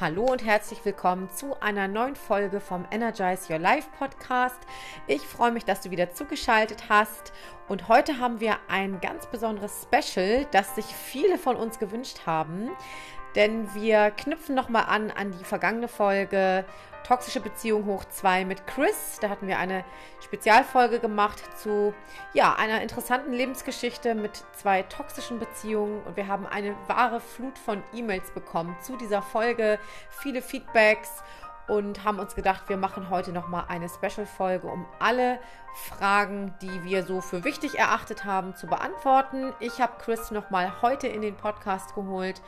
Hallo und herzlich willkommen zu einer neuen Folge vom Energize Your Life Podcast. Ich freue mich, dass du wieder zugeschaltet hast und heute haben wir ein ganz besonderes Special, das sich viele von uns gewünscht haben, denn wir knüpfen nochmal an an die vergangene Folge Toxische Beziehung hoch 2 mit Chris. Da hatten wir eine Spezialfolge gemacht zu ja, einer interessanten Lebensgeschichte mit zwei toxischen Beziehungen und wir haben eine wahre Flut von E-Mails bekommen zu dieser Folge, viele Feedbacks und haben uns gedacht, wir machen heute nochmal eine Special-Folge, um alle Fragen, die wir so für wichtig erachtet haben, zu beantworten. Ich habe Chris nochmal heute in den Podcast geholt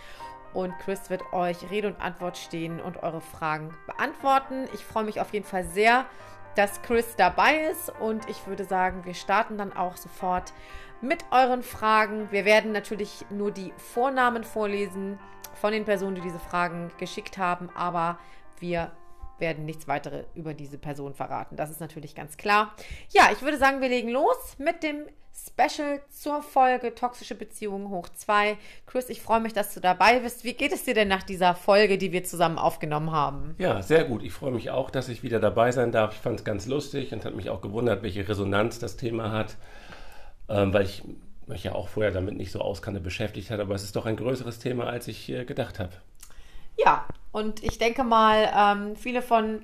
und Chris wird euch Rede und Antwort stehen und eure Fragen beantworten. Ich freue mich auf jeden Fall sehr, dass Chris dabei ist und ich würde sagen, wir starten dann auch sofort mit euren Fragen. Wir werden natürlich nur die Vornamen vorlesen von den Personen, die diese Fragen geschickt haben, aber wir werden nichts weiteres über diese Person verraten. Das ist natürlich ganz klar. Ja, ich würde sagen, wir legen los mit dem Special zur Folge Toxische Beziehungen hoch 2. Chris, ich freue mich, dass du dabei bist. Wie geht es dir denn nach dieser Folge, die wir zusammen aufgenommen haben? Ja, sehr gut. Ich freue mich auch, dass ich wieder dabei sein darf. Ich fand es ganz lustig und hat mich auch gewundert, welche Resonanz das Thema hat, ähm, weil ich mich ja auch vorher damit nicht so auskannte beschäftigt hat. Aber es ist doch ein größeres Thema, als ich äh, gedacht habe. Ja, und ich denke mal, ähm, viele von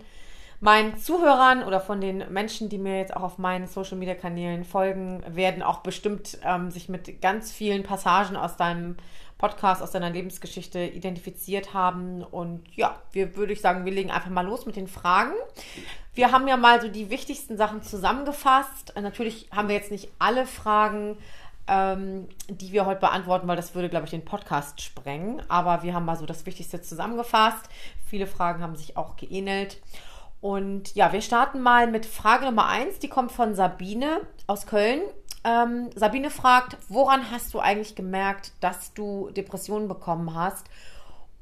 meinen Zuhörern oder von den Menschen, die mir jetzt auch auf meinen Social Media Kanälen folgen, werden auch bestimmt ähm, sich mit ganz vielen Passagen aus deinem Podcast, aus deiner Lebensgeschichte identifiziert haben. Und ja, wir würde ich sagen, wir legen einfach mal los mit den Fragen. Wir haben ja mal so die wichtigsten Sachen zusammengefasst. Natürlich haben wir jetzt nicht alle Fragen ähm, die wir heute beantworten, weil das würde, glaube ich, den Podcast sprengen. Aber wir haben mal so das Wichtigste zusammengefasst. Viele Fragen haben sich auch geähnelt. Und ja, wir starten mal mit Frage Nummer eins. Die kommt von Sabine aus Köln. Ähm, Sabine fragt, woran hast du eigentlich gemerkt, dass du Depressionen bekommen hast?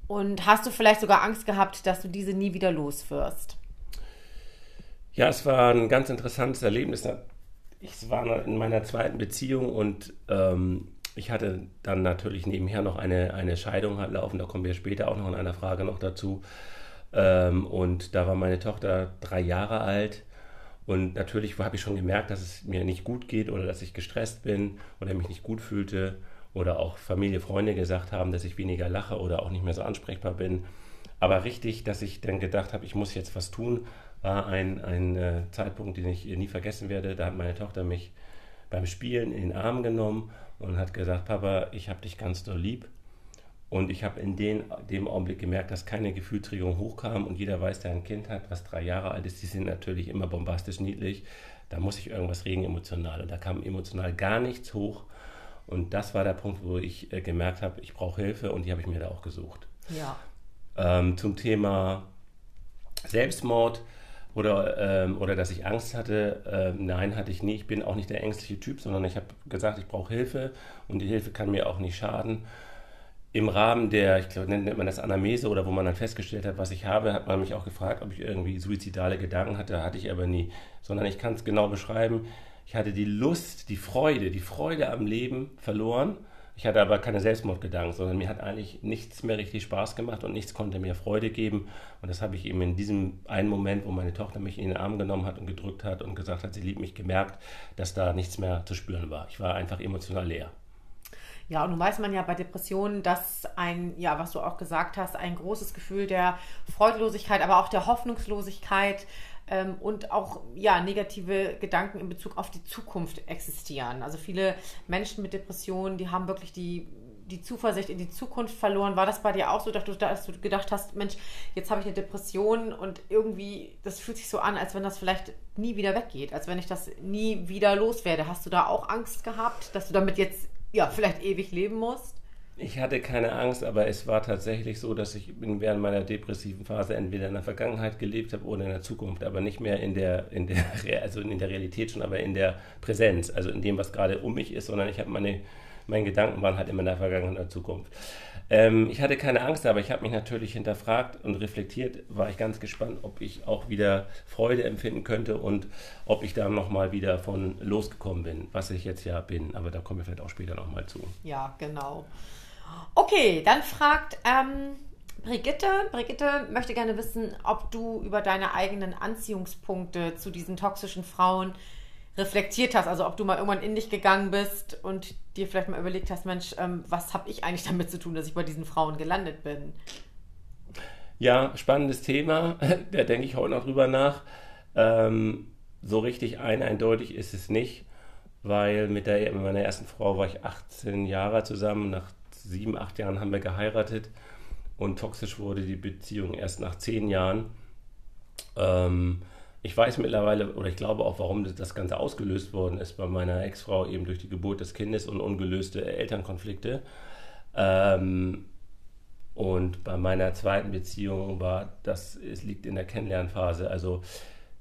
Und hast du vielleicht sogar Angst gehabt, dass du diese nie wieder los wirst? Ja, es war ein ganz interessantes Erlebnis. Ich war in meiner zweiten Beziehung und ähm, ich hatte dann natürlich nebenher noch eine, eine Scheidung halt laufen. Da kommen wir später auch noch in einer Frage noch dazu. Ähm, und da war meine Tochter drei Jahre alt. Und natürlich habe ich schon gemerkt, dass es mir nicht gut geht oder dass ich gestresst bin oder mich nicht gut fühlte. Oder auch Familie, Freunde gesagt haben, dass ich weniger lache oder auch nicht mehr so ansprechbar bin. Aber richtig, dass ich dann gedacht habe, ich muss jetzt was tun, war ein, ein äh, Zeitpunkt, den ich nie vergessen werde. Da hat meine Tochter mich beim Spielen in den Arm genommen und hat gesagt, Papa, ich habe dich ganz doll lieb. Und ich habe in den, dem Augenblick gemerkt, dass keine Gefühlsregung hochkam. Und jeder weiß, der ein Kind hat, was drei Jahre alt ist, die sind natürlich immer bombastisch niedlich. Da muss ich irgendwas regen emotional. Und da kam emotional gar nichts hoch. Und das war der Punkt, wo ich äh, gemerkt habe, ich brauche Hilfe und die habe ich mir da auch gesucht. Ja. Ähm, zum Thema Selbstmord oder, ähm, oder dass ich Angst hatte, ähm, nein, hatte ich nie. Ich bin auch nicht der ängstliche Typ, sondern ich habe gesagt, ich brauche Hilfe und die Hilfe kann mir auch nicht schaden im Rahmen der, ich glaube, nennt man das Anamese oder wo man dann festgestellt hat, was ich habe, hat man mich auch gefragt, ob ich irgendwie suizidale Gedanken hatte. Hatte ich aber nie. Sondern ich kann es genau beschreiben. Ich hatte die Lust, die Freude, die Freude am Leben verloren. Ich hatte aber keine Selbstmordgedanken, sondern mir hat eigentlich nichts mehr richtig Spaß gemacht und nichts konnte mir Freude geben. Und das habe ich eben in diesem einen Moment, wo meine Tochter mich in den Arm genommen hat und gedrückt hat und gesagt hat, sie liebt mich, gemerkt, dass da nichts mehr zu spüren war. Ich war einfach emotional leer. Ja, und nun weiß man ja bei Depressionen, dass ein, ja, was du auch gesagt hast, ein großes Gefühl der Freudlosigkeit, aber auch der Hoffnungslosigkeit ähm, und auch ja, negative Gedanken in Bezug auf die Zukunft existieren. Also viele Menschen mit Depressionen, die haben wirklich die die Zuversicht in die Zukunft verloren. War das bei dir auch so, dass du, dass du gedacht hast, Mensch, jetzt habe ich eine Depression und irgendwie, das fühlt sich so an, als wenn das vielleicht nie wieder weggeht, als wenn ich das nie wieder loswerde. Hast du da auch Angst gehabt, dass du damit jetzt ja, vielleicht ewig leben musst? Ich hatte keine Angst, aber es war tatsächlich so, dass ich während meiner depressiven Phase entweder in der Vergangenheit gelebt habe oder in der Zukunft, aber nicht mehr in der, in der, also in der Realität schon, aber in der Präsenz, also in dem, was gerade um mich ist, sondern ich habe meine, meine Gedanken waren halt immer in der Vergangenheit und der Zukunft. Ähm, ich hatte keine Angst, aber ich habe mich natürlich hinterfragt und reflektiert, war ich ganz gespannt, ob ich auch wieder Freude empfinden könnte und ob ich da nochmal wieder von losgekommen bin, was ich jetzt ja bin. Aber da kommen wir vielleicht auch später nochmal zu. Ja, genau. Okay, dann fragt ähm, Brigitte, Brigitte möchte gerne wissen, ob du über deine eigenen Anziehungspunkte zu diesen toxischen Frauen reflektiert hast. Also ob du mal irgendwann in dich gegangen bist und dir vielleicht mal überlegt hast, Mensch, ähm, was habe ich eigentlich damit zu tun, dass ich bei diesen Frauen gelandet bin? Ja, spannendes Thema. Da denke ich heute noch drüber nach. Ähm, so richtig ein eindeutig ist es nicht, weil mit, der, mit meiner ersten Frau war ich 18 Jahre zusammen. Nach sieben, acht Jahren haben wir geheiratet und toxisch wurde die Beziehung erst nach zehn Jahren. Ähm, ich weiß mittlerweile oder ich glaube auch, warum das Ganze ausgelöst worden ist bei meiner Ex-Frau eben durch die Geburt des Kindes und ungelöste Elternkonflikte. Ähm, und bei meiner zweiten Beziehung war das, es liegt in der Kennenlernphase. Also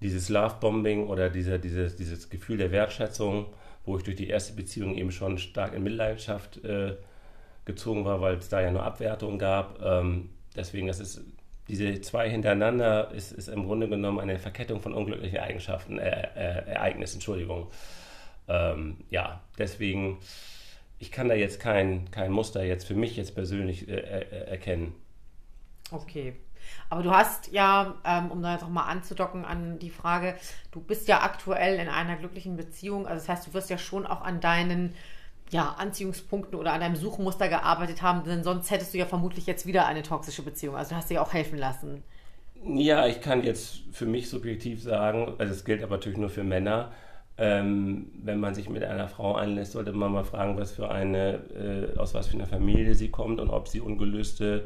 dieses Lovebombing oder diese, dieses, dieses Gefühl der Wertschätzung, wo ich durch die erste Beziehung eben schon stark in Mitleidenschaft äh, gezogen war, weil es da ja nur Abwertung gab. Ähm, deswegen, das ist diese zwei hintereinander ist, ist im Grunde genommen eine Verkettung von unglücklichen Eigenschaften, äh, äh, Ereignissen, Entschuldigung. Ähm, ja, deswegen, ich kann da jetzt kein, kein Muster jetzt für mich jetzt persönlich äh, äh erkennen. Okay. Aber du hast ja, ähm, um da jetzt auch mal anzudocken an die Frage, du bist ja aktuell in einer glücklichen Beziehung. Also das heißt, du wirst ja schon auch an deinen ja, Anziehungspunkten oder an deinem Suchmuster gearbeitet haben, denn sonst hättest du ja vermutlich jetzt wieder eine toxische Beziehung. Also du hast auch helfen lassen. Ja, ich kann jetzt für mich subjektiv sagen, also es gilt aber natürlich nur für Männer, ähm, wenn man sich mit einer Frau einlässt, sollte man mal fragen, was für eine, äh, aus was für einer Familie sie kommt und ob sie ungelöste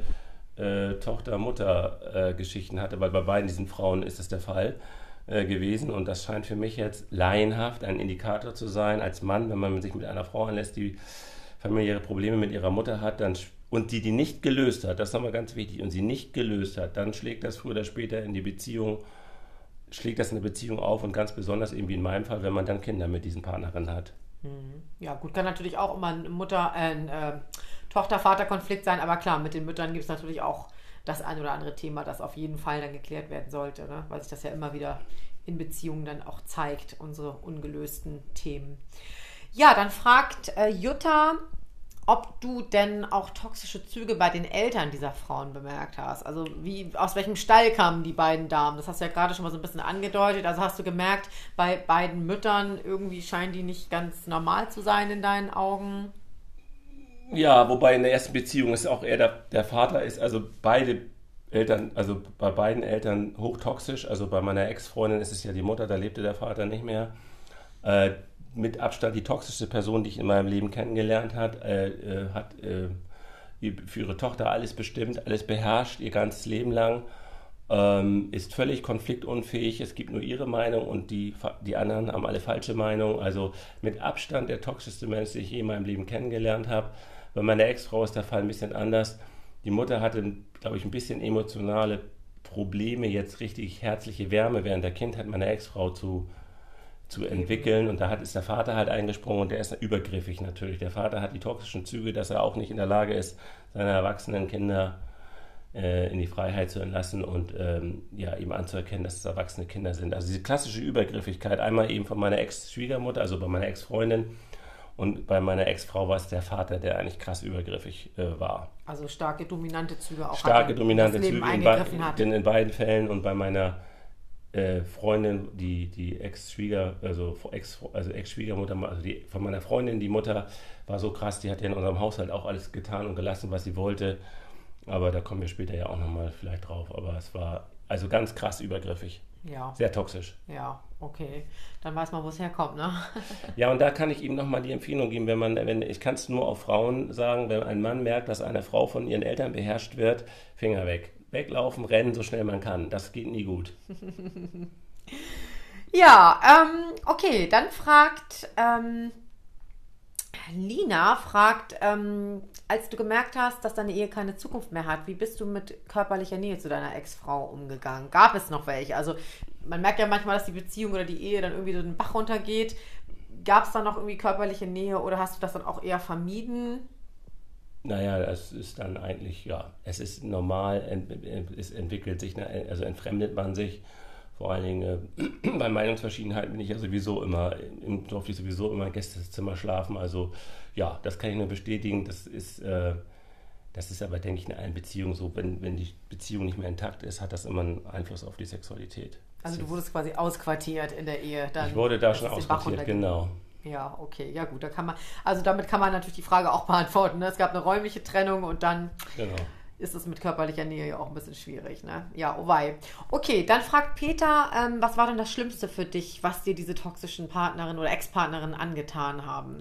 äh, Tochter-Mutter-Geschichten äh, hatte, weil bei beiden diesen Frauen ist es der Fall. Äh, gewesen und das scheint für mich jetzt laienhaft ein Indikator zu sein als Mann, wenn man sich mit einer Frau anlässt, die familiäre Probleme mit ihrer Mutter hat dann, und die die nicht gelöst hat, das ist nochmal ganz wichtig, und sie nicht gelöst hat, dann schlägt das früher oder später in die Beziehung, schlägt das in der Beziehung auf und ganz besonders eben wie in meinem Fall, wenn man dann Kinder mit diesen Partnerinnen hat. Mhm. Ja, gut, kann natürlich auch immer ein Mutter, äh, ein äh, Tochter-Vater-Konflikt sein, aber klar, mit den Müttern gibt es natürlich auch das ein oder andere Thema, das auf jeden Fall dann geklärt werden sollte, ne? weil sich das ja immer wieder in Beziehungen dann auch zeigt, unsere ungelösten Themen. Ja, dann fragt äh, Jutta, ob du denn auch toxische Züge bei den Eltern dieser Frauen bemerkt hast. Also wie, aus welchem Stall kamen die beiden Damen? Das hast du ja gerade schon mal so ein bisschen angedeutet. Also hast du gemerkt, bei beiden Müttern irgendwie scheinen die nicht ganz normal zu sein in deinen Augen? Ja, wobei in der ersten Beziehung ist auch eher der, der Vater ist, also beide Eltern, also bei beiden Eltern hochtoxisch. Also bei meiner Ex-Freundin ist es ja die Mutter, da lebte der Vater nicht mehr. Äh, mit Abstand die toxischste Person, die ich in meinem Leben kennengelernt habe, äh, äh, hat äh, für ihre Tochter alles bestimmt, alles beherrscht, ihr ganzes Leben lang. Ähm, ist völlig konfliktunfähig, es gibt nur ihre Meinung und die, die anderen haben alle falsche Meinung. Also mit Abstand der toxischste Mensch, den ich je in meinem Leben kennengelernt habe. Bei meiner Ex-Frau ist der Fall ein bisschen anders. Die Mutter hatte, glaube ich, ein bisschen emotionale Probleme, jetzt richtig herzliche Wärme während der Kindheit meiner Ex-Frau zu, zu entwickeln. Und da hat, ist der Vater halt eingesprungen und der ist übergriffig natürlich. Der Vater hat die toxischen Züge, dass er auch nicht in der Lage ist, seine erwachsenen Kinder äh, in die Freiheit zu entlassen und ähm, ja, eben anzuerkennen, dass es erwachsene Kinder sind. Also diese klassische Übergriffigkeit, einmal eben von meiner Ex-Schwiegermutter, also bei meiner Ex-Freundin, und bei meiner Ex-Frau war es der Vater, der eigentlich krass übergriffig äh, war. Also starke dominante Züge auch Starke dominante Züge in, be in, in, beiden Fällen und bei meiner äh, Freundin, die, die Ex-Schwieger, also Ex, also Ex-Schwiegermutter, also die, von meiner Freundin, die Mutter war so krass, die hat ja in unserem Haushalt auch alles getan und gelassen, was sie wollte. Aber da kommen wir später ja auch nochmal vielleicht drauf. Aber es war also ganz krass übergriffig. Ja. Sehr toxisch. Ja, okay. Dann weiß man, wo es herkommt, ne? ja, und da kann ich ihm nochmal die Empfehlung geben, wenn man, wenn, ich kann es nur auf Frauen sagen, wenn ein Mann merkt, dass eine Frau von ihren Eltern beherrscht wird, Finger weg. Weglaufen, rennen, so schnell man kann. Das geht nie gut. ja, ähm, okay, dann fragt ähm, Lina fragt, ähm, als du gemerkt hast, dass deine Ehe keine Zukunft mehr hat, wie bist du mit körperlicher Nähe zu deiner Ex-Frau umgegangen? Gab es noch welche? Also man merkt ja manchmal, dass die Beziehung oder die Ehe dann irgendwie so den Bach runtergeht. Gab es da noch irgendwie körperliche Nähe oder hast du das dann auch eher vermieden? Naja, es ist dann eigentlich, ja, es ist normal, es entwickelt sich, ne, also entfremdet man sich vor allen Dingen äh, bei Meinungsverschiedenheiten bin ich ja sowieso immer, im durfte ich sowieso immer im Gästezimmer schlafen. Also ja, das kann ich nur bestätigen. Das ist, äh, Das ist aber, denke ich, in allen Beziehungen so. Wenn, wenn die Beziehung nicht mehr intakt ist, hat das immer einen Einfluss auf die Sexualität. Also du wurdest quasi ausquartiert in der Ehe. Dann ich wurde da schon ausquartiert, genau. Ja, okay, ja gut, da kann man, also damit kann man natürlich die Frage auch beantworten. Ne? Es gab eine räumliche Trennung und dann genau. Ist es mit körperlicher Nähe ja auch ein bisschen schwierig. Ne? Ja, oh wei. Okay, dann fragt Peter, ähm, was war denn das Schlimmste für dich, was dir diese toxischen Partnerin oder Ex-Partnerin angetan haben?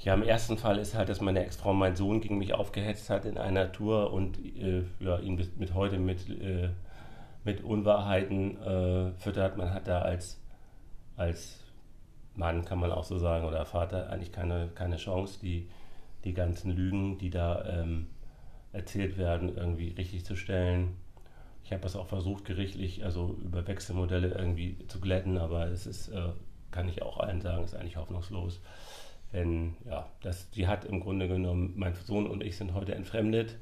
Ja, im ersten Fall ist halt, dass meine Ex-Frau meinen Sohn gegen mich aufgehetzt hat in einer Tour und äh, ja, ihn bis, mit heute mit, äh, mit Unwahrheiten äh, füttert. Man hat da als, als Mann, kann man auch so sagen, oder Vater eigentlich keine, keine Chance, die, die ganzen Lügen, die da ähm, erzählt werden, irgendwie richtig zu stellen. Ich habe das auch versucht, gerichtlich, also über Wechselmodelle irgendwie zu glätten, aber es ist, äh, kann ich auch allen sagen, ist eigentlich hoffnungslos. Denn ja, das, die hat im Grunde genommen, mein Sohn und ich sind heute entfremdet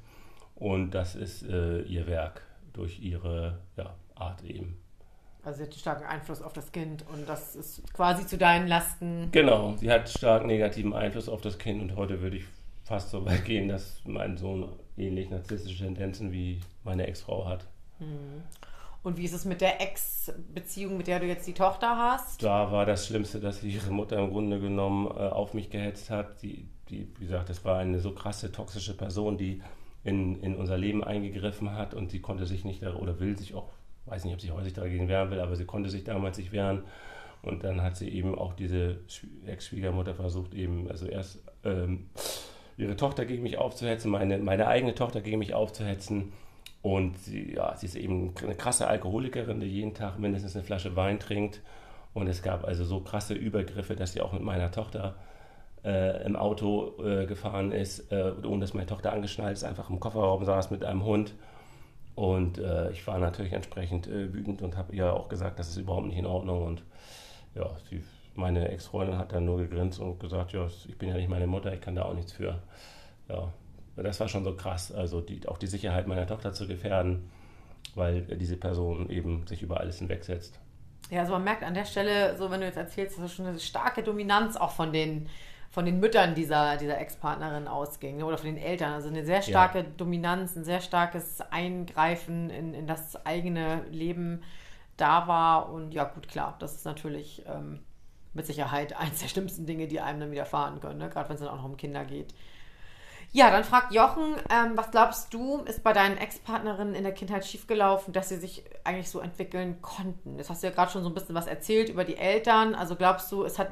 und das ist äh, ihr Werk durch ihre ja, Art eben. Also sie hat einen starken Einfluss auf das Kind und das ist quasi zu deinen Lasten. Genau, sie hat stark negativen Einfluss auf das Kind und heute würde ich fast so weit gehen, dass mein Sohn ähnlich narzisstische Tendenzen wie meine Ex-Frau hat. Hm. Und wie ist es mit der Ex-Beziehung, mit der du jetzt die Tochter hast? Da war das Schlimmste, dass ihre Mutter im Grunde genommen äh, auf mich gehetzt hat. Die, die, wie gesagt, das war eine so krasse, toxische Person, die in, in unser Leben eingegriffen hat und sie konnte sich nicht oder will sich auch, weiß nicht, ob sie heute dagegen wehren will, aber sie konnte sich damals nicht wehren. Und dann hat sie eben auch diese Ex-Schwiegermutter versucht, eben, also erst ähm, ihre Tochter gegen mich aufzuhetzen, meine, meine eigene Tochter gegen mich aufzuhetzen und sie, ja, sie ist eben eine krasse Alkoholikerin, die jeden Tag mindestens eine Flasche Wein trinkt. Und es gab also so krasse Übergriffe, dass sie auch mit meiner Tochter äh, im Auto äh, gefahren ist, äh, ohne dass meine Tochter angeschnallt ist, einfach im Kofferraum saß mit einem Hund. Und äh, ich war natürlich entsprechend äh, wütend und habe ihr auch gesagt, das ist überhaupt nicht in Ordnung. Und ja, sie, meine Ex-Freundin hat dann nur gegrinst und gesagt, ja, ich bin ja nicht meine Mutter, ich kann da auch nichts für. Ja, das war schon so krass, also die, auch die Sicherheit meiner Tochter zu gefährden, weil diese Person eben sich über alles hinwegsetzt. Ja, also man merkt an der Stelle, so wenn du jetzt erzählst, dass schon eine starke Dominanz auch von den, von den Müttern dieser, dieser Ex-Partnerin ausging oder von den Eltern. Also eine sehr starke ja. Dominanz, ein sehr starkes Eingreifen in, in das eigene Leben da war. Und ja, gut, klar, das ist natürlich ähm, mit Sicherheit eins der schlimmsten Dinge, die einem dann widerfahren können, ne? gerade wenn es dann auch noch um Kinder geht. Ja, dann fragt Jochen, ähm, was glaubst du, ist bei deinen Ex-Partnerinnen in der Kindheit schiefgelaufen, dass sie sich eigentlich so entwickeln konnten? Jetzt hast du ja gerade schon so ein bisschen was erzählt über die Eltern. Also glaubst du, es hat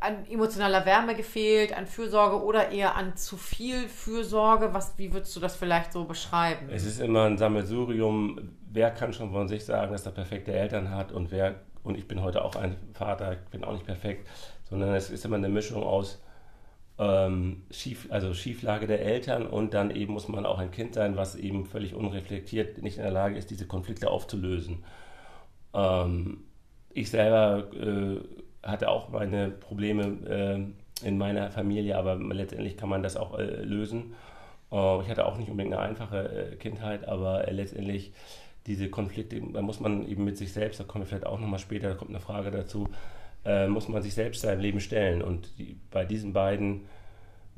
an emotionaler Wärme gefehlt, an Fürsorge oder eher an zu viel Fürsorge? Was, wie würdest du das vielleicht so beschreiben? Es ist immer ein Sammelsurium. Wer kann schon von sich sagen, dass er perfekte Eltern hat und wer, und ich bin heute auch ein Vater, ich bin auch nicht perfekt, sondern es ist immer eine Mischung aus ähm, Schief, also Schieflage der Eltern und dann eben muss man auch ein Kind sein, was eben völlig unreflektiert nicht in der Lage ist, diese Konflikte aufzulösen. Ähm, ich selber äh, hatte auch meine Probleme äh, in meiner Familie, aber letztendlich kann man das auch äh, lösen. Äh, ich hatte auch nicht unbedingt eine einfache äh, Kindheit, aber äh, letztendlich diese Konflikte, da muss man eben mit sich selbst, da kommen wir vielleicht auch nochmal später, da kommt eine Frage dazu, äh, muss man sich selbst sein Leben stellen. Und die, bei diesen beiden,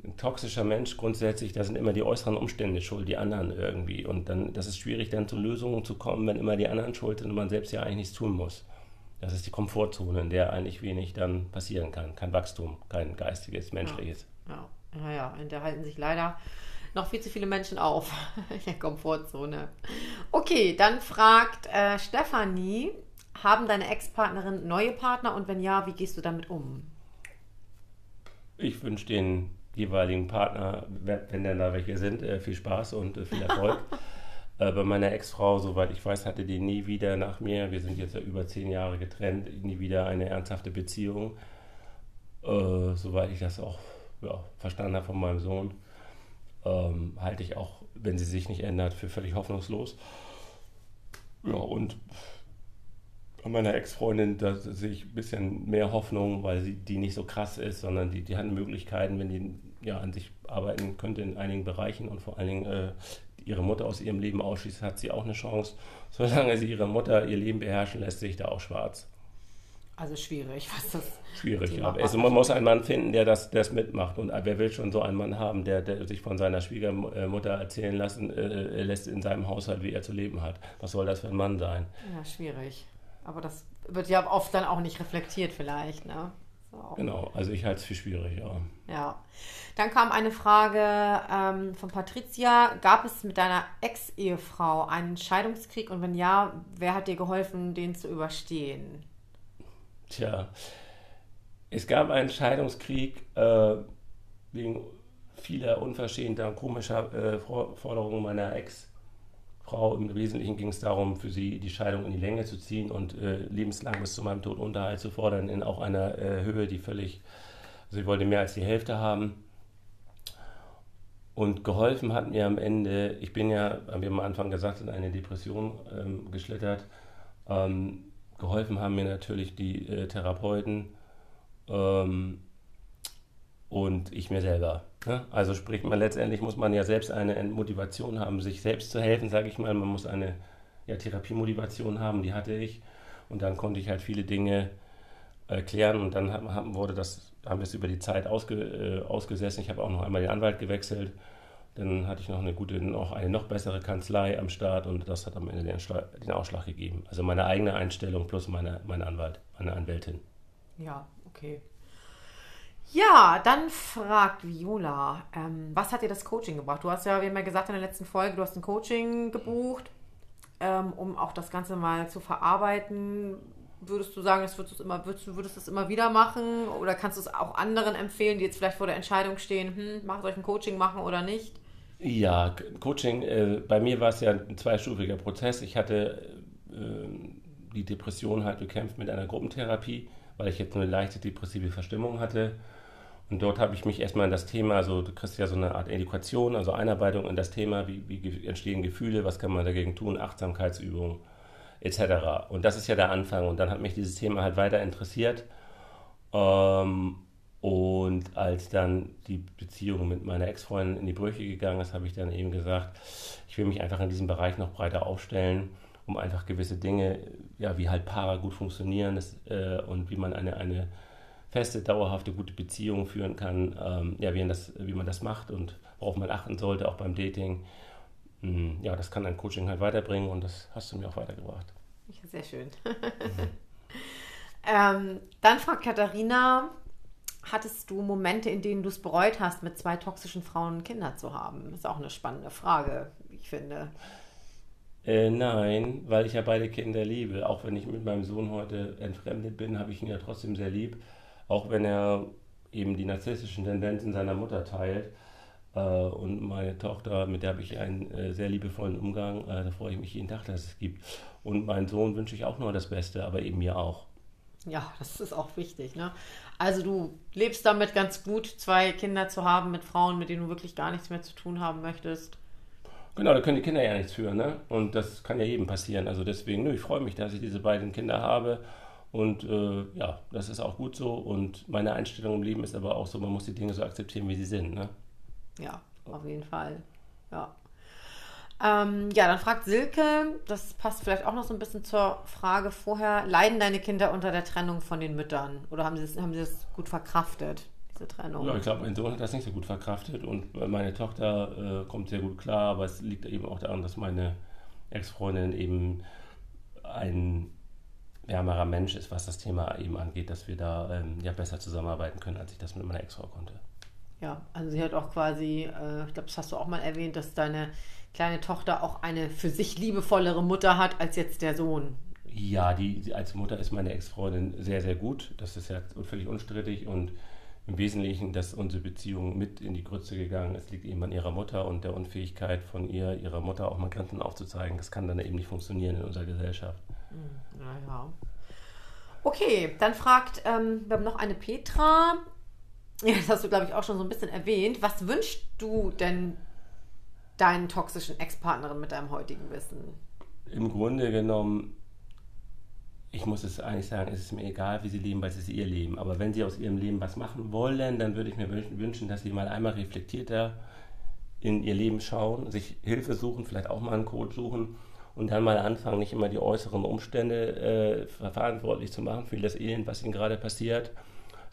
ein toxischer Mensch grundsätzlich, da sind immer die äußeren Umstände schuld, die anderen irgendwie. Und dann, das ist schwierig, dann zu Lösungen zu kommen, wenn immer die anderen schuld sind und man selbst ja eigentlich nichts tun muss. Das ist die Komfortzone, in der eigentlich wenig dann passieren kann. Kein Wachstum, kein geistiges, menschliches. Ja, ja, ja, ja. in der halten sich leider noch viel zu viele Menschen auf in der Komfortzone. Okay, dann fragt äh, Stefanie, haben deine Ex-Partnerin neue Partner und wenn ja, wie gehst du damit um? Ich wünsche den jeweiligen Partner, wenn denn da welche sind, äh, viel Spaß und äh, viel Erfolg. Äh, bei meiner Ex-Frau, soweit ich weiß, hatte die nie wieder nach mir, wir sind jetzt ja über zehn Jahre getrennt, nie wieder eine ernsthafte Beziehung. Äh, soweit ich das auch ja, verstanden habe von meinem Sohn, ähm, halte ich auch, wenn sie sich nicht ändert, für völlig hoffnungslos. Ja, und bei meiner Ex-Freundin, da sehe ich ein bisschen mehr Hoffnung, weil sie die nicht so krass ist, sondern die, die hat Möglichkeiten, wenn die ja an sich arbeiten könnte in einigen Bereichen und vor allen Dingen äh, ihre Mutter aus ihrem Leben ausschließt, hat sie auch eine Chance. Solange sie ihre Mutter ihr Leben beherrschen lässt, sehe ich da auch schwarz. Also schwierig, was das. Schwierig, aber also man muss einen Mann finden, der das, das mitmacht. Und wer will schon so einen Mann haben, der, der sich von seiner Schwiegermutter erzählen lassen, äh, lässt in seinem Haushalt, wie er zu leben hat. Was soll das für ein Mann sein? Ja, schwierig. Aber das wird ja oft dann auch nicht reflektiert, vielleicht, ne? So. Genau, also ich halte es für schwierig, ja. Ja. Dann kam eine Frage ähm, von Patricia. Gab es mit deiner Ex-Ehefrau einen Scheidungskrieg und wenn ja, wer hat dir geholfen, den zu überstehen? Tja, es gab einen Scheidungskrieg äh, wegen vieler unverschämter und komischer äh, Forderungen meiner Ex-Frau. Im Wesentlichen ging es darum, für sie die Scheidung in die Länge zu ziehen und äh, lebenslang bis zu meinem Tod Unterhalt zu fordern, in auch einer äh, Höhe, die völlig, also sie wollte mehr als die Hälfte haben. Und geholfen hat mir am Ende, ich bin ja, haben wir am Anfang gesagt, in eine Depression ähm, geschlittert. Ähm, Geholfen haben mir natürlich die äh, Therapeuten ähm, und ich mir selber. Ne? Also sprich, man letztendlich muss man ja selbst eine Motivation haben, sich selbst zu helfen, sage ich mal. Man muss eine ja, Therapiemotivation haben, die hatte ich. Und dann konnte ich halt viele Dinge erklären und dann haben, wurde das, haben wir es über die Zeit ausge, äh, ausgesessen. Ich habe auch noch einmal den Anwalt gewechselt dann hatte ich noch eine gute, noch eine noch bessere Kanzlei am Start und das hat am Ende den, den Ausschlag gegeben. Also meine eigene Einstellung plus meine, meine Anwalt, meine Anwältin. Ja, okay. Ja, dann fragt Viola, ähm, was hat dir das Coaching gebracht? Du hast ja, wie immer gesagt in der letzten Folge, du hast ein Coaching gebucht, ähm, um auch das Ganze mal zu verarbeiten. Würdest du sagen, das würdest du immer, würdest würdest du es immer wieder machen? Oder kannst du es auch anderen empfehlen, die jetzt vielleicht vor der Entscheidung stehen, hm, macht euch ein Coaching machen oder nicht? Ja, Coaching, äh, bei mir war es ja ein zweistufiger Prozess. Ich hatte äh, die Depression halt bekämpft mit einer Gruppentherapie, weil ich jetzt eine leichte depressive Verstimmung hatte. Und dort habe ich mich erstmal in das Thema, also du kriegst ja so eine Art Education, also Einarbeitung in das Thema, wie, wie entstehen Gefühle, was kann man dagegen tun, Achtsamkeitsübungen etc. Und das ist ja der Anfang. Und dann hat mich dieses Thema halt weiter interessiert. Ähm, und als dann die Beziehung mit meiner Ex-Freundin in die Brüche gegangen ist, habe ich dann eben gesagt, ich will mich einfach in diesem Bereich noch breiter aufstellen, um einfach gewisse Dinge, ja, wie halt Paare gut funktionieren das, äh, und wie man eine, eine feste, dauerhafte, gute Beziehung führen kann, ähm, ja, wie, das, wie man das macht und worauf man achten sollte, auch beim Dating. Mhm, ja, das kann ein Coaching halt weiterbringen und das hast du mir auch weitergebracht. Sehr schön. mhm. ähm, dann fragt Katharina, hattest du Momente, in denen du es bereut hast, mit zwei toxischen Frauen Kinder zu haben? Ist auch eine spannende Frage, ich finde. Äh, nein, weil ich ja beide Kinder liebe. Auch wenn ich mit meinem Sohn heute entfremdet bin, habe ich ihn ja trotzdem sehr lieb. Auch wenn er eben die narzisstischen Tendenzen seiner Mutter teilt. Äh, und meine Tochter, mit der habe ich einen äh, sehr liebevollen Umgang. Äh, da freue ich mich jeden Tag, dass es gibt. Und meinen Sohn wünsche ich auch nur das Beste, aber eben mir auch. Ja, das ist auch wichtig. Ne? Also du lebst damit ganz gut, zwei Kinder zu haben mit Frauen, mit denen du wirklich gar nichts mehr zu tun haben möchtest. Genau, da können die Kinder ja nichts für, ne? Und das kann ja jedem passieren. Also deswegen, ich freue mich, dass ich diese beiden Kinder habe. Und äh, ja, das ist auch gut so. Und meine Einstellung im Leben ist aber auch so, man muss die Dinge so akzeptieren, wie sie sind, ne? Ja, auf jeden Fall. Ja. Ähm, ja, dann fragt Silke, das passt vielleicht auch noch so ein bisschen zur Frage vorher, leiden deine Kinder unter der Trennung von den Müttern oder haben sie das, haben sie das gut verkraftet, diese Trennung? Ja, ich glaube, mein Sohn hat das nicht so gut verkraftet und meine Tochter äh, kommt sehr gut klar, aber es liegt eben auch daran, dass meine Ex-Freundin eben ein wärmerer Mensch ist, was das Thema eben angeht, dass wir da ähm, ja besser zusammenarbeiten können, als ich das mit meiner Ex-Frau konnte. Ja, also sie hat auch quasi, äh, ich glaube, das hast du auch mal erwähnt, dass deine kleine Tochter auch eine für sich liebevollere Mutter hat als jetzt der Sohn. Ja, die, als Mutter ist meine Ex-Freundin sehr, sehr gut. Das ist ja völlig unstrittig und im Wesentlichen, dass unsere Beziehung mit in die Grütze gegangen ist, liegt eben an ihrer Mutter und der Unfähigkeit von ihr, ihrer Mutter auch mal Grenzen aufzuzeigen. Das kann dann eben nicht funktionieren in unserer Gesellschaft. Naja. Hm, okay, dann fragt, ähm, wir haben noch eine Petra. Ja, das hast du, glaube ich, auch schon so ein bisschen erwähnt. Was wünschst du denn deinen toxischen Ex-Partnerin mit deinem heutigen Wissen? Im Grunde genommen, ich muss es eigentlich sagen, es ist mir egal, wie sie leben, weil es ist ihr Leben. Aber wenn sie aus ihrem Leben was machen wollen, dann würde ich mir wünschen, dass sie mal einmal reflektierter in ihr Leben schauen, sich Hilfe suchen, vielleicht auch mal einen Coach suchen und dann mal anfangen, nicht immer die äußeren Umstände äh, verantwortlich zu machen für das Elend, was ihnen gerade passiert,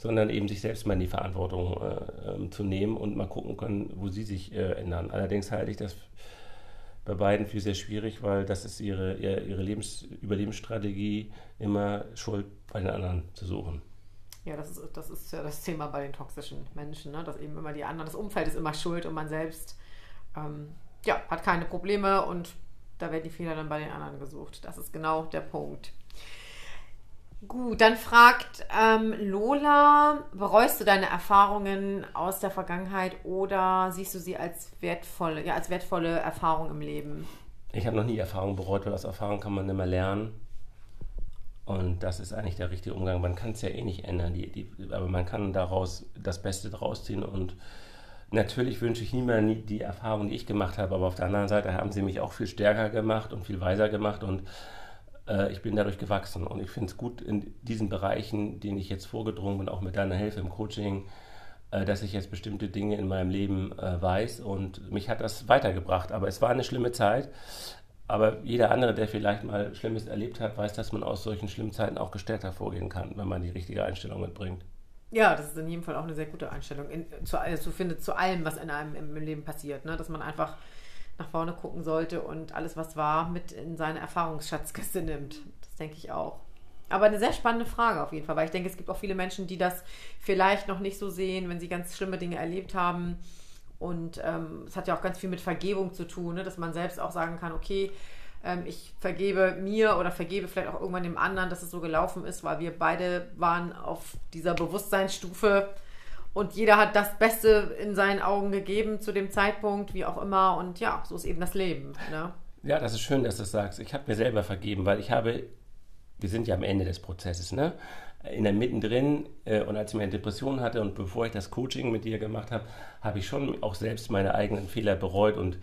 sondern eben sich selbst mal in die Verantwortung äh, ähm, zu nehmen und mal gucken können, wo sie sich äh, ändern. Allerdings halte ich das bei beiden für sehr schwierig, weil das ist ihre, ihre Lebens Überlebensstrategie, immer Schuld bei den anderen zu suchen. Ja, das ist, das ist ja das Thema bei den toxischen Menschen, ne? dass eben immer die anderen, das Umfeld ist immer schuld und man selbst ähm, ja, hat keine Probleme und da werden die Fehler dann bei den anderen gesucht. Das ist genau der Punkt. Gut, dann fragt ähm, Lola, bereust du deine Erfahrungen aus der Vergangenheit oder siehst du sie als wertvolle, ja, als wertvolle Erfahrung im Leben? Ich habe noch nie Erfahrung bereut, weil aus Erfahrung kann man immer lernen. Und das ist eigentlich der richtige Umgang. Man kann es ja eh nicht ändern, die, die, aber man kann daraus das Beste draus ziehen. Und natürlich wünsche ich niemandem die Erfahrung, die ich gemacht habe, aber auf der anderen Seite haben sie mich auch viel stärker gemacht und viel weiser gemacht. Und äh, ich bin dadurch gewachsen und ich finde es gut in diesen Bereichen, denen ich jetzt vorgedrungen bin, auch mit deiner Hilfe im Coaching, äh, dass ich jetzt bestimmte Dinge in meinem Leben äh, weiß und mich hat das weitergebracht. Aber es war eine schlimme Zeit. Aber jeder andere, der vielleicht mal Schlimmes erlebt hat, weiß, dass man aus solchen schlimmen Zeiten auch gestärkt hervorgehen kann, wenn man die richtige Einstellung mitbringt. Ja, das ist in jedem Fall auch eine sehr gute Einstellung. In, zu, also finde zu allem, was in einem im, im Leben passiert. Ne? Dass man einfach nach vorne gucken sollte und alles, was war, mit in seine Erfahrungsschatzkiste nimmt. Das denke ich auch. Aber eine sehr spannende Frage auf jeden Fall, weil ich denke, es gibt auch viele Menschen, die das vielleicht noch nicht so sehen, wenn sie ganz schlimme Dinge erlebt haben. Und ähm, es hat ja auch ganz viel mit Vergebung zu tun, ne? dass man selbst auch sagen kann, okay, ähm, ich vergebe mir oder vergebe vielleicht auch irgendwann dem anderen, dass es so gelaufen ist, weil wir beide waren auf dieser Bewusstseinsstufe und jeder hat das Beste in seinen Augen gegeben zu dem Zeitpunkt, wie auch immer. Und ja, so ist eben das Leben. Ne? Ja, das ist schön, dass du das sagst. Ich habe mir selber vergeben, weil ich habe, wir sind ja am Ende des Prozesses, ne? In der mittendrin äh, und als ich meine Depression hatte und bevor ich das Coaching mit dir gemacht habe, habe ich schon auch selbst meine eigenen Fehler bereut und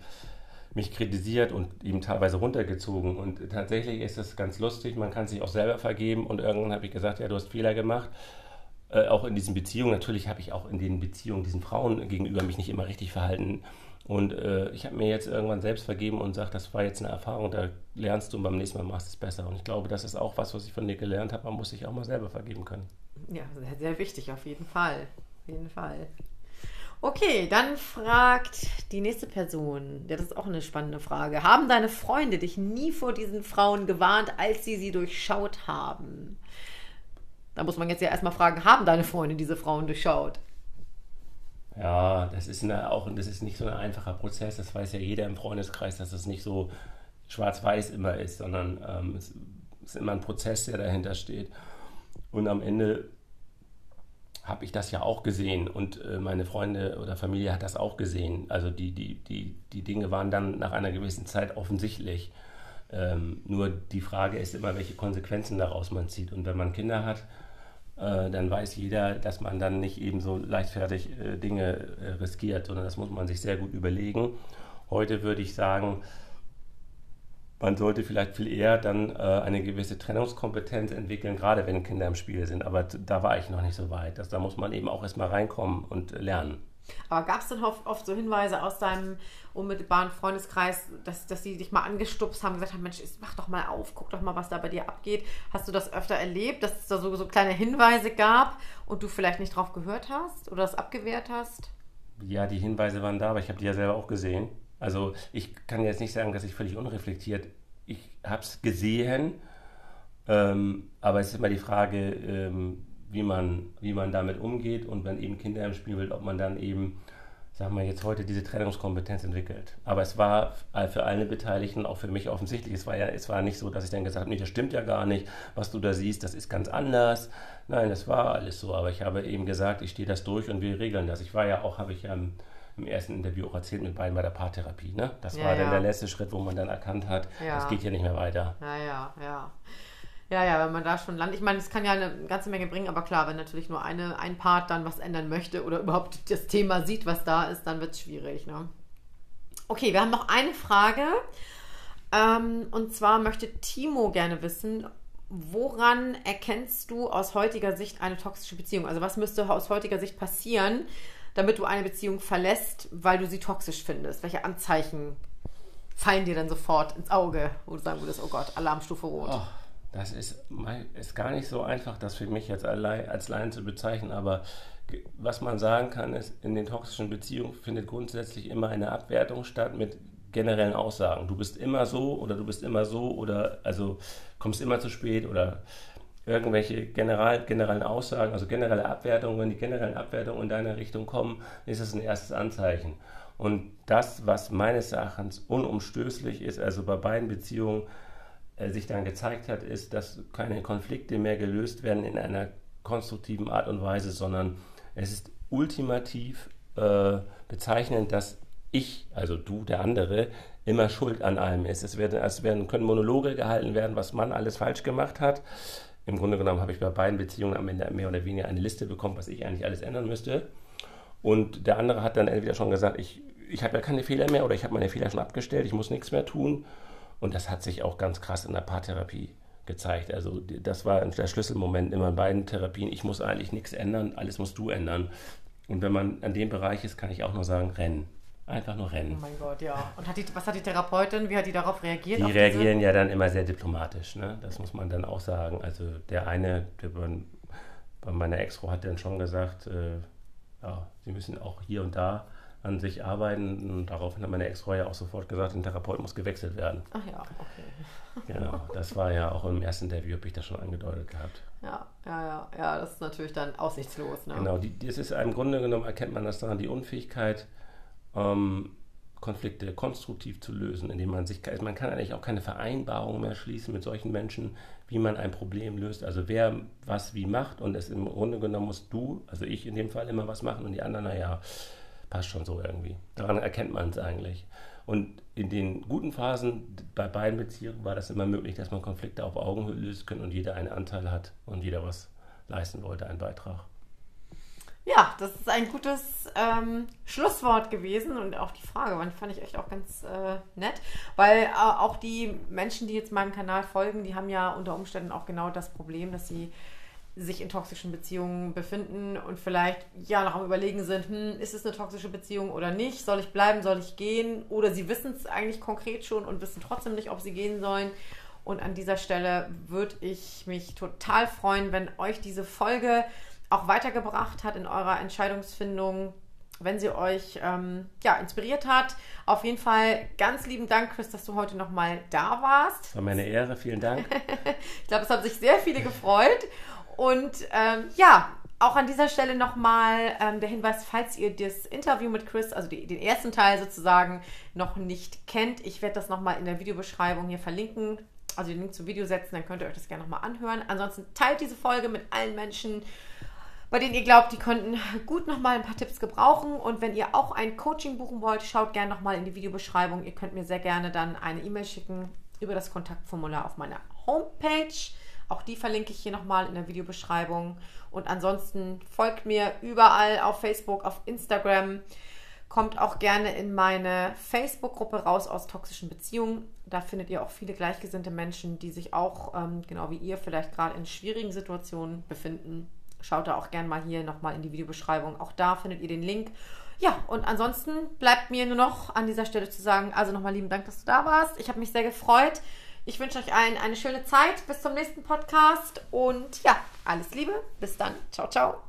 mich kritisiert und eben teilweise runtergezogen. Und tatsächlich ist es ganz lustig, man kann sich auch selber vergeben und irgendwann habe ich gesagt, ja, du hast Fehler gemacht äh, auch in diesen Beziehungen, natürlich habe ich auch in den Beziehungen diesen Frauen gegenüber mich nicht immer richtig verhalten. Und äh, ich habe mir jetzt irgendwann selbst vergeben und gesagt, das war jetzt eine Erfahrung, da lernst du und beim nächsten Mal machst du es besser. Und ich glaube, das ist auch was, was ich von dir gelernt habe. Man muss sich auch mal selber vergeben können. Ja, sehr, sehr wichtig, auf jeden Fall. Auf jeden Fall. Okay, dann fragt die nächste Person, ja, das ist auch eine spannende Frage. Haben deine Freunde dich nie vor diesen Frauen gewarnt, als sie sie durchschaut haben? Da muss man jetzt ja erstmal fragen, haben deine Freunde diese Frauen durchschaut? Ja, das ist eine, auch das ist nicht so ein einfacher Prozess. Das weiß ja jeder im Freundeskreis, dass es nicht so schwarz-weiß immer ist, sondern ähm, es ist immer ein Prozess, der dahinter steht. Und am Ende habe ich das ja auch gesehen und äh, meine Freunde oder Familie hat das auch gesehen. Also die, die, die, die Dinge waren dann nach einer gewissen Zeit offensichtlich. Ähm, nur die Frage ist immer, welche Konsequenzen daraus man zieht. Und wenn man Kinder hat, äh, dann weiß jeder, dass man dann nicht eben so leichtfertig äh, Dinge äh, riskiert, sondern das muss man sich sehr gut überlegen. Heute würde ich sagen, man sollte vielleicht viel eher dann äh, eine gewisse Trennungskompetenz entwickeln, gerade wenn Kinder im Spiel sind. Aber da war ich noch nicht so weit. Das, da muss man eben auch erstmal reinkommen und lernen. Aber gab es denn oft, oft, so Hinweise aus deinem unmittelbaren Freundeskreis, dass, dass sie dich mal angestupst haben, gesagt haben, Mensch, mach doch mal auf, guck doch mal, was da bei dir abgeht. Hast du das öfter erlebt, dass es da so, so kleine Hinweise gab und du vielleicht nicht drauf gehört hast oder das abgewehrt hast? Ja, die Hinweise waren da, aber ich habe die ja selber auch gesehen. Also ich kann jetzt nicht sagen, dass ich völlig unreflektiert, ich habe es gesehen, ähm, aber es ist immer die Frage, ähm, wie man, wie man damit umgeht und wenn eben Kinder im Spiel sind, ob man dann eben, sagen wir jetzt heute, diese Trennungskompetenz entwickelt. Aber es war für alle Beteiligten, auch für mich offensichtlich, es war ja, es war nicht so, dass ich dann gesagt habe, nee, das stimmt ja gar nicht, was du da siehst, das ist ganz anders. Nein, das war alles so, aber ich habe eben gesagt, ich stehe das durch und wir regeln das. Ich war ja auch, habe ich ja im, im ersten Interview auch erzählt mit beiden bei der Paartherapie. Ne? Das ja, war dann der letzte Schritt, wo man dann erkannt hat, ja. das geht ja nicht mehr weiter. Ja, ja, ja. Ja, ja, wenn man da schon landet. Ich meine, es kann ja eine ganze Menge bringen, aber klar, wenn natürlich nur eine, ein Part dann was ändern möchte oder überhaupt das Thema sieht, was da ist, dann wird es schwierig. Ne? Okay, wir haben noch eine Frage. Ähm, und zwar möchte Timo gerne wissen, woran erkennst du aus heutiger Sicht eine toxische Beziehung? Also was müsste aus heutiger Sicht passieren, damit du eine Beziehung verlässt, weil du sie toxisch findest? Welche Anzeichen fallen dir dann sofort ins Auge, wo du sagen würdest, oh Gott, Alarmstufe rot? Oh, das ist, ist gar nicht so einfach, das für mich jetzt als Laien zu bezeichnen, aber was man sagen kann, ist, in den toxischen Beziehungen findet grundsätzlich immer eine Abwertung statt mit generellen Aussagen. Du bist immer so oder du bist immer so oder also kommst immer zu spät oder irgendwelche general, generellen Aussagen, also generelle Abwertungen, wenn die generellen Abwertungen in deine Richtung kommen, ist das ein erstes Anzeichen. Und das, was meines Erachtens unumstößlich ist, also bei beiden Beziehungen sich dann gezeigt hat, ist, dass keine Konflikte mehr gelöst werden in einer konstruktiven Art und Weise, sondern es ist ultimativ äh, bezeichnend, dass ich, also du, der andere, immer schuld an allem ist. Es, werden, es werden, können Monologe gehalten werden, was man alles falsch gemacht hat. Im Grunde genommen habe ich bei beiden Beziehungen am Ende mehr oder weniger eine Liste bekommen, was ich eigentlich alles ändern müsste. Und der andere hat dann entweder schon gesagt, ich, ich habe ja keine Fehler mehr oder ich habe meine Fehler schon abgestellt, ich muss nichts mehr tun. Und das hat sich auch ganz krass in der Paartherapie gezeigt. Also das war der Schlüsselmoment immer in beiden Therapien. Ich muss eigentlich nichts ändern, alles musst du ändern. Und wenn man an dem Bereich ist, kann ich auch nur sagen, rennen. Einfach nur rennen. Oh mein Gott, ja. Und hat die, was hat die Therapeutin, wie hat die darauf reagiert? Die reagieren ja dann immer sehr diplomatisch, ne? das muss man dann auch sagen. Also der eine, der bei, bei meiner Ex-Frau hat dann schon gesagt, äh, ja, sie müssen auch hier und da an sich arbeiten. Und daraufhin hat meine Ex-Frau ja auch sofort gesagt, ein Therapeut muss gewechselt werden. Ach ja, okay. Genau, das war ja auch im ersten Interview, habe ich das schon angedeutet gehabt. Ja, ja, ja, ja, das ist natürlich dann aussichtslos. Ne? Genau, die, das ist im Grunde genommen, erkennt man das daran, die Unfähigkeit, ähm, Konflikte konstruktiv zu lösen, indem man sich, man kann eigentlich auch keine Vereinbarung mehr schließen mit solchen Menschen, wie man ein Problem löst. Also wer was wie macht und es im Grunde genommen musst du, also ich in dem Fall immer was machen und die anderen, naja, passt schon so irgendwie. Daran erkennt man es eigentlich. Und in den guten Phasen bei beiden Beziehungen war das immer möglich, dass man Konflikte auf Augenhöhe lösen kann und jeder einen Anteil hat und jeder was leisten wollte, einen Beitrag. Ja, das ist ein gutes ähm, Schlusswort gewesen und auch die Frage fand ich echt auch ganz äh, nett, weil äh, auch die Menschen, die jetzt meinem Kanal folgen, die haben ja unter Umständen auch genau das Problem, dass sie sich in toxischen Beziehungen befinden und vielleicht ja noch am Überlegen sind, hm, ist es eine toxische Beziehung oder nicht? Soll ich bleiben? Soll ich gehen? Oder sie wissen es eigentlich konkret schon und wissen trotzdem nicht, ob sie gehen sollen. Und an dieser Stelle würde ich mich total freuen, wenn euch diese Folge auch weitergebracht hat in eurer Entscheidungsfindung, wenn sie euch ähm, ja, inspiriert hat. Auf jeden Fall ganz lieben Dank, Chris, dass du heute nochmal da warst. War meine Ehre, vielen Dank. ich glaube, es haben sich sehr viele gefreut. Und ähm, ja, auch an dieser Stelle nochmal ähm, der Hinweis, falls ihr das Interview mit Chris, also die, den ersten Teil sozusagen, noch nicht kennt, ich werde das nochmal in der Videobeschreibung hier verlinken, also den Link zum Video setzen, dann könnt ihr euch das gerne nochmal anhören. Ansonsten teilt diese Folge mit allen Menschen, bei denen ihr glaubt, die könnten gut nochmal ein paar Tipps gebrauchen. Und wenn ihr auch ein Coaching buchen wollt, schaut gerne nochmal in die Videobeschreibung. Ihr könnt mir sehr gerne dann eine E-Mail schicken über das Kontaktformular auf meiner Homepage. Auch die verlinke ich hier nochmal in der Videobeschreibung. Und ansonsten folgt mir überall auf Facebook, auf Instagram. Kommt auch gerne in meine Facebook-Gruppe raus aus toxischen Beziehungen. Da findet ihr auch viele gleichgesinnte Menschen, die sich auch, ähm, genau wie ihr, vielleicht gerade in schwierigen Situationen befinden Schaut da auch gerne mal hier nochmal in die Videobeschreibung. Auch da findet ihr den Link. Ja, und ansonsten bleibt mir nur noch an dieser Stelle zu sagen, also nochmal lieben Dank, dass du da warst. Ich habe mich sehr gefreut. Ich wünsche euch allen eine schöne Zeit. Bis zum nächsten Podcast und ja, alles Liebe. Bis dann. Ciao, ciao.